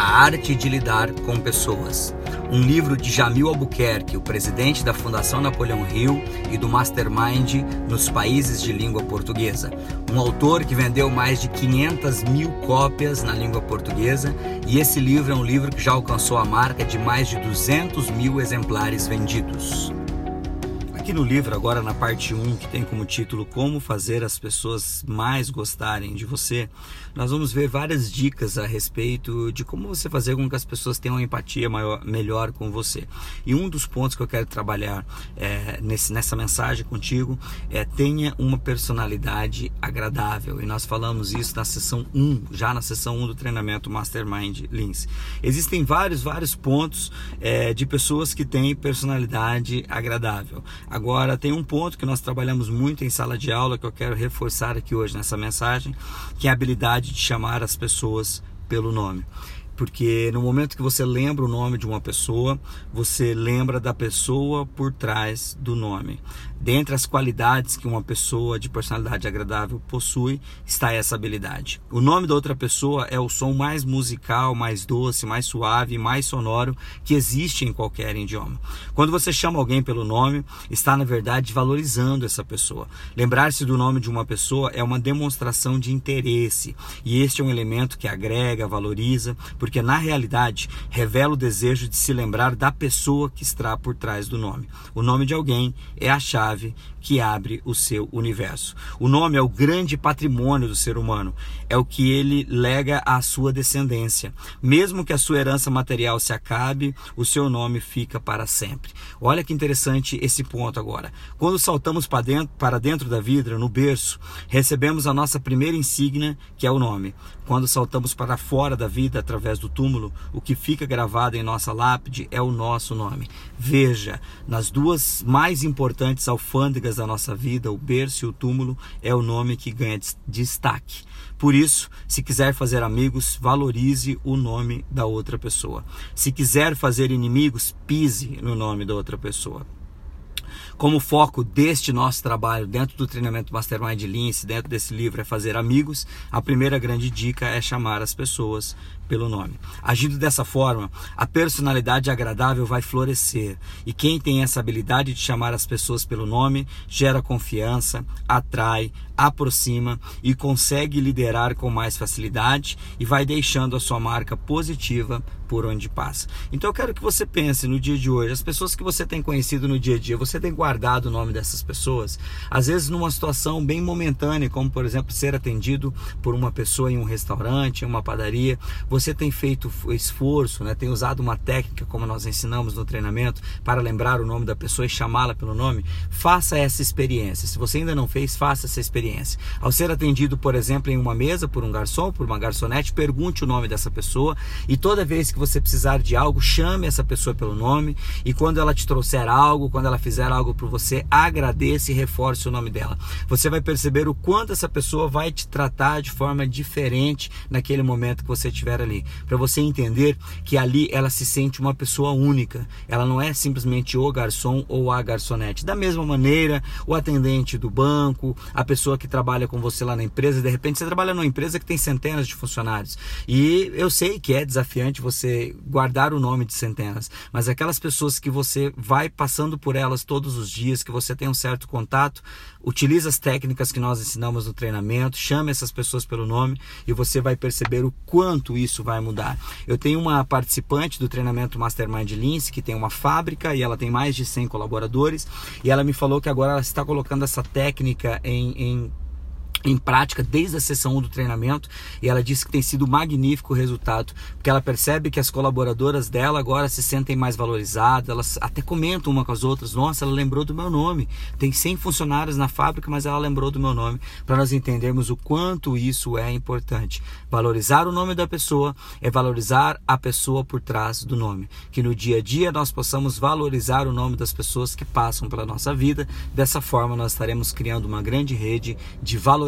A Arte de Lidar com Pessoas um livro de Jamil Albuquerque, o presidente da Fundação Napoleão Hill e do Mastermind nos países de língua portuguesa. Um autor que vendeu mais de 500 mil cópias na língua portuguesa e esse livro é um livro que já alcançou a marca de mais de 200 mil exemplares vendidos. Aqui no livro, agora na parte 1, que tem como título Como Fazer as Pessoas Mais Gostarem de Você, nós vamos ver várias dicas a respeito de como você fazer com que as pessoas tenham uma empatia maior, melhor com você. E um dos pontos que eu quero trabalhar é, nesse, nessa mensagem contigo é tenha uma personalidade agradável. E nós falamos isso na sessão 1, já na sessão 1 do treinamento Mastermind Lins. Existem vários, vários pontos é, de pessoas que têm personalidade agradável. Agora, tem um ponto que nós trabalhamos muito em sala de aula que eu quero reforçar aqui hoje nessa mensagem, que é a habilidade de chamar as pessoas pelo nome porque no momento que você lembra o nome de uma pessoa, você lembra da pessoa por trás do nome. Dentre as qualidades que uma pessoa de personalidade agradável possui, está essa habilidade. O nome da outra pessoa é o som mais musical, mais doce, mais suave, mais sonoro que existe em qualquer idioma. Quando você chama alguém pelo nome, está na verdade valorizando essa pessoa. Lembrar-se do nome de uma pessoa é uma demonstração de interesse, e este é um elemento que agrega, valoriza, porque na realidade revela o desejo de se lembrar da pessoa que está por trás do nome. O nome de alguém é a chave que abre o seu universo. O nome é o grande patrimônio do ser humano, é o que ele lega à sua descendência. Mesmo que a sua herança material se acabe, o seu nome fica para sempre. Olha que interessante esse ponto agora. Quando saltamos para dentro, para dentro da vida, no berço, recebemos a nossa primeira insígnia, que é o nome. Quando saltamos para fora da vida através do túmulo, o que fica gravado em nossa lápide é o nosso nome. Veja, nas duas mais importantes alfândegas da nossa vida, o berço e o túmulo, é o nome que ganha destaque. Por isso, se quiser fazer amigos, valorize o nome da outra pessoa. Se quiser fazer inimigos, pise no nome da outra pessoa como foco deste nosso trabalho dentro do treinamento Mastermind Lince, dentro desse livro, é fazer amigos, a primeira grande dica é chamar as pessoas pelo nome. Agindo dessa forma, a personalidade agradável vai florescer. E quem tem essa habilidade de chamar as pessoas pelo nome gera confiança, atrai, aproxima e consegue liderar com mais facilidade e vai deixando a sua marca positiva por onde passa. Então eu quero que você pense no dia de hoje, as pessoas que você tem conhecido no dia a dia, você tem guardado o nome dessas pessoas? Às vezes numa situação bem momentânea, como por exemplo ser atendido por uma pessoa em um restaurante, em uma padaria, você tem feito esforço, né? tem usado uma técnica como nós ensinamos no treinamento para lembrar o nome da pessoa e chamá-la pelo nome? Faça essa experiência. Se você ainda não fez, faça essa experiência. Ao ser atendido, por exemplo, em uma mesa por um garçom, por uma garçonete, pergunte o nome dessa pessoa e toda vez que você precisar de algo, chame essa pessoa pelo nome e quando ela te trouxer algo, quando ela fizer algo para você, agradeça e reforce o nome dela. Você vai perceber o quanto essa pessoa vai te tratar de forma diferente naquele momento que você estiver ali, para você entender que ali ela se sente uma pessoa única. Ela não é simplesmente o garçom ou a garçonete. Da mesma maneira, o atendente do banco, a pessoa que trabalha com você lá na empresa, de repente você trabalha numa empresa que tem centenas de funcionários. E eu sei que é desafiante você guardar o nome de centenas, mas aquelas pessoas que você vai passando por elas todos os dias, que você tem um certo contato, utilize as técnicas que nós ensinamos no treinamento, chame essas pessoas pelo nome e você vai perceber o quanto isso vai mudar. Eu tenho uma participante do treinamento Mastermind Lince que tem uma fábrica e ela tem mais de 100 colaboradores e ela me falou que agora ela está colocando essa técnica em, em em prática desde a sessão 1 do treinamento e ela disse que tem sido magnífico o resultado, porque ela percebe que as colaboradoras dela agora se sentem mais valorizadas, elas até comentam uma com as outras, nossa, ela lembrou do meu nome, tem 100 funcionários na fábrica, mas ela lembrou do meu nome, para nós entendermos o quanto isso é importante. Valorizar o nome da pessoa é valorizar a pessoa por trás do nome, que no dia a dia nós possamos valorizar o nome das pessoas que passam pela nossa vida, dessa forma nós estaremos criando uma grande rede de valorização